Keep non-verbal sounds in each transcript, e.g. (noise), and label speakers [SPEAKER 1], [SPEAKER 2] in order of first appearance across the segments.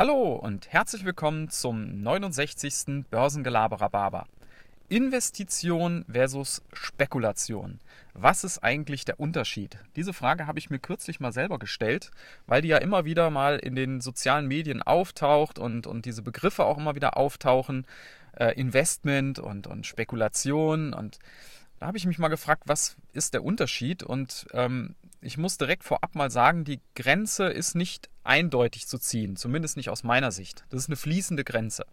[SPEAKER 1] Hallo und herzlich willkommen zum 69. Börsengelaberer Investition versus Spekulation. Was ist eigentlich der Unterschied? Diese Frage habe ich mir kürzlich mal selber gestellt, weil die ja immer wieder mal in den sozialen Medien auftaucht und, und diese Begriffe auch immer wieder auftauchen. Äh, Investment und, und Spekulation. Und da habe ich mich mal gefragt, was ist der Unterschied? Und ähm, ich muss direkt vorab mal sagen, die Grenze ist nicht eindeutig zu ziehen, zumindest nicht aus meiner Sicht. Das ist eine fließende Grenze.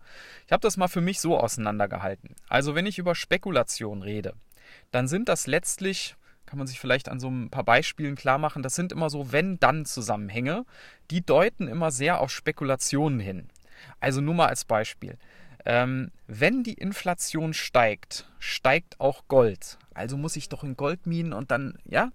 [SPEAKER 1] Ich habe das mal für mich so auseinandergehalten. Also wenn ich über Spekulation rede, dann sind das letztlich, kann man sich vielleicht an so ein paar Beispielen klar machen, das sind immer so Wenn-Dann-Zusammenhänge, die deuten immer sehr auf Spekulationen hin. Also nur mal als Beispiel. Ähm, wenn die Inflation steigt, steigt auch Gold. Also muss ich doch in Goldminen und dann, ja,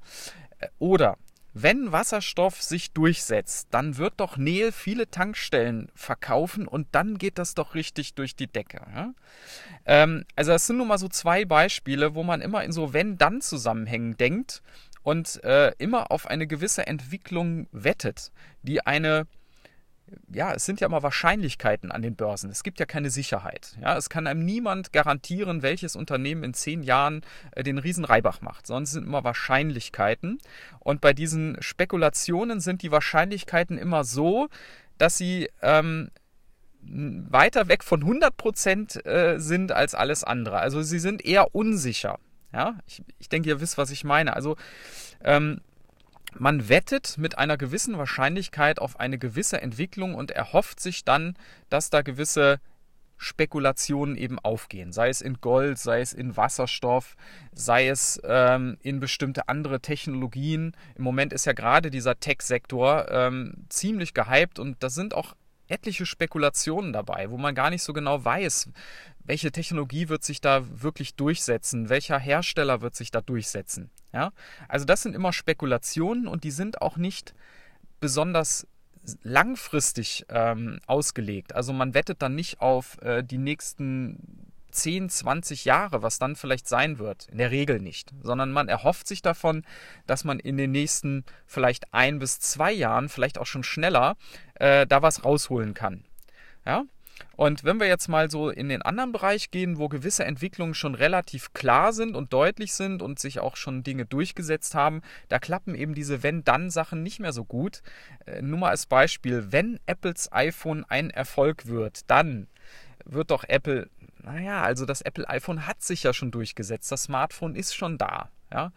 [SPEAKER 1] oder wenn Wasserstoff sich durchsetzt, dann wird doch Nel viele Tankstellen verkaufen und dann geht das doch richtig durch die Decke. Ja? Ähm, also das sind nun mal so zwei Beispiele, wo man immer in so Wenn-Dann-Zusammenhängen denkt und äh, immer auf eine gewisse Entwicklung wettet, die eine ja, es sind ja immer Wahrscheinlichkeiten an den Börsen. Es gibt ja keine Sicherheit. Ja, es kann einem niemand garantieren, welches Unternehmen in zehn Jahren äh, den riesen Reibach macht, sondern es sind immer Wahrscheinlichkeiten. Und bei diesen Spekulationen sind die Wahrscheinlichkeiten immer so, dass sie ähm, weiter weg von 100 Prozent äh, sind als alles andere. Also sie sind eher unsicher. Ja, ich, ich denke, ihr wisst, was ich meine. Also ähm, man wettet mit einer gewissen Wahrscheinlichkeit auf eine gewisse Entwicklung und erhofft sich dann, dass da gewisse Spekulationen eben aufgehen. Sei es in Gold, sei es in Wasserstoff, sei es ähm, in bestimmte andere Technologien. Im Moment ist ja gerade dieser Tech-Sektor ähm, ziemlich gehypt und da sind auch etliche Spekulationen dabei, wo man gar nicht so genau weiß, welche Technologie wird sich da wirklich durchsetzen, welcher Hersteller wird sich da durchsetzen. Ja? Also das sind immer Spekulationen und die sind auch nicht besonders langfristig ähm, ausgelegt. Also man wettet dann nicht auf äh, die nächsten 10, 20 Jahre, was dann vielleicht sein wird. In der Regel nicht. Sondern man erhofft sich davon, dass man in den nächsten vielleicht ein bis zwei Jahren, vielleicht auch schon schneller, äh, da was rausholen kann. Ja? Und wenn wir jetzt mal so in den anderen Bereich gehen, wo gewisse Entwicklungen schon relativ klar sind und deutlich sind und sich auch schon Dinge durchgesetzt haben, da klappen eben diese Wenn-Dann-Sachen nicht mehr so gut. Äh, nur mal als Beispiel, wenn Apples iPhone ein Erfolg wird, dann wird doch Apple, naja, also das Apple iPhone hat sich ja schon durchgesetzt, das Smartphone ist schon da. Ja?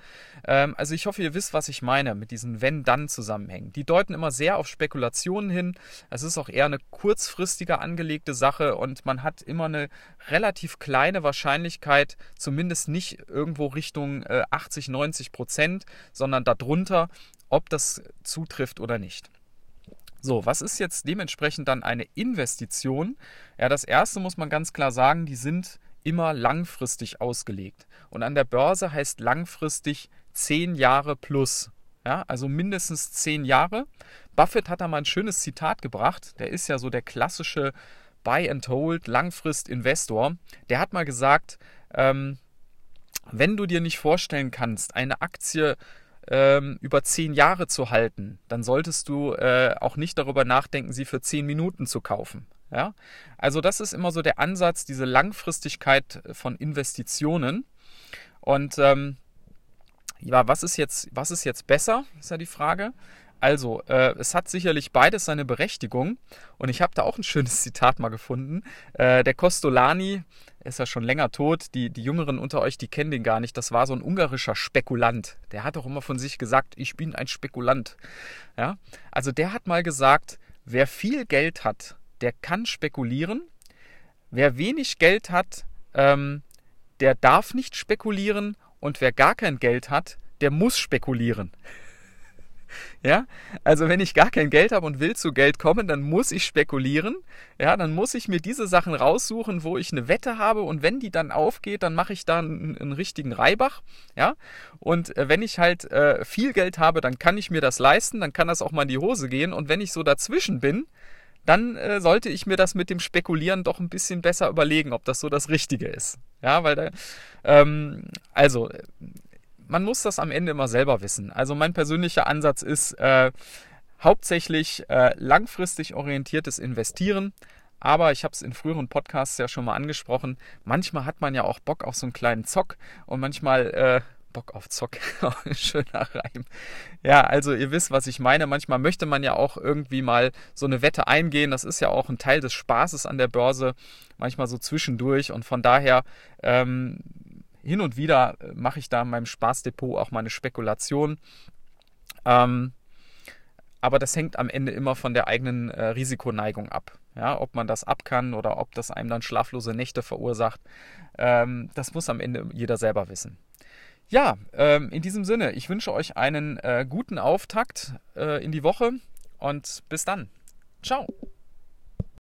[SPEAKER 1] Ähm, also ich hoffe, ihr wisst, was ich meine mit diesen Wenn-Dann-Zusammenhängen. Die deuten immer sehr auf Spekulationen hin. Es ist auch eher eine kurzfristiger angelegte Sache und man hat immer eine relativ kleine Wahrscheinlichkeit, zumindest nicht irgendwo Richtung äh, 80, 90 Prozent, sondern darunter, ob das zutrifft oder nicht. So, was ist jetzt dementsprechend dann eine Investition? Ja, das erste muss man ganz klar sagen, die sind immer langfristig ausgelegt. Und an der Börse heißt langfristig zehn Jahre plus. Ja, also mindestens zehn Jahre. Buffett hat da mal ein schönes Zitat gebracht. Der ist ja so der klassische Buy and Hold Langfrist-Investor. Der hat mal gesagt, ähm, wenn du dir nicht vorstellen kannst, eine Aktie ähm, über zehn Jahre zu halten, dann solltest du äh, auch nicht darüber nachdenken, sie für zehn Minuten zu kaufen. Ja? Also das ist immer so der Ansatz, diese Langfristigkeit von Investitionen. Und ähm, ja, was ist jetzt, was ist jetzt besser, ist ja die Frage. Also, äh, es hat sicherlich beides seine Berechtigung. Und ich habe da auch ein schönes (laughs) Zitat mal gefunden. Äh, der Costolani ist ja schon länger tot. Die, die Jüngeren unter euch, die kennen den gar nicht. Das war so ein ungarischer Spekulant. Der hat auch immer von sich gesagt, ich bin ein Spekulant. Ja? Also der hat mal gesagt, wer viel Geld hat, der kann spekulieren. Wer wenig Geld hat, ähm, der darf nicht spekulieren. Und wer gar kein Geld hat, der muss spekulieren. (laughs) (laughs) Ja, also wenn ich gar kein Geld habe und will zu Geld kommen, dann muss ich spekulieren. Ja, dann muss ich mir diese Sachen raussuchen, wo ich eine Wette habe und wenn die dann aufgeht, dann mache ich da einen, einen, richtigen Reibach. Ja, und äh, wenn ich halt äh, viel Geld habe, dann kann ich mir das leisten, dann kann das auch mal in die Hose gehen und wenn ich so dazwischen bin, dann äh, sollte ich mir das mit dem Spekulieren doch ein bisschen besser überlegen, ob das so das Richtige ist. Ja, weil da, ähm, also, man muss das am Ende immer selber wissen. Also mein persönlicher Ansatz ist, äh, hauptsächlich äh, langfristig orientiertes Investieren. Aber ich habe es in früheren Podcasts ja schon mal angesprochen. Manchmal hat man ja auch Bock auf so einen kleinen Zock und manchmal äh, Bock auf Zock. (laughs) Schöner Reim. Ja, also ihr wisst, was ich meine. Manchmal möchte man ja auch irgendwie mal so eine Wette eingehen. Das ist ja auch ein Teil des Spaßes an der Börse. Manchmal so zwischendurch. Und von daher ähm, hin und wieder äh, mache ich da in meinem Spaßdepot auch meine Spekulation. Ähm, aber das hängt am Ende immer von der eigenen äh, Risikoneigung ab. Ja, ob man das ab kann oder ob das einem dann schlaflose Nächte verursacht, ähm, das muss am Ende jeder selber wissen. Ja, ähm, in diesem Sinne, ich wünsche euch einen äh, guten Auftakt äh, in die Woche und bis dann. Ciao.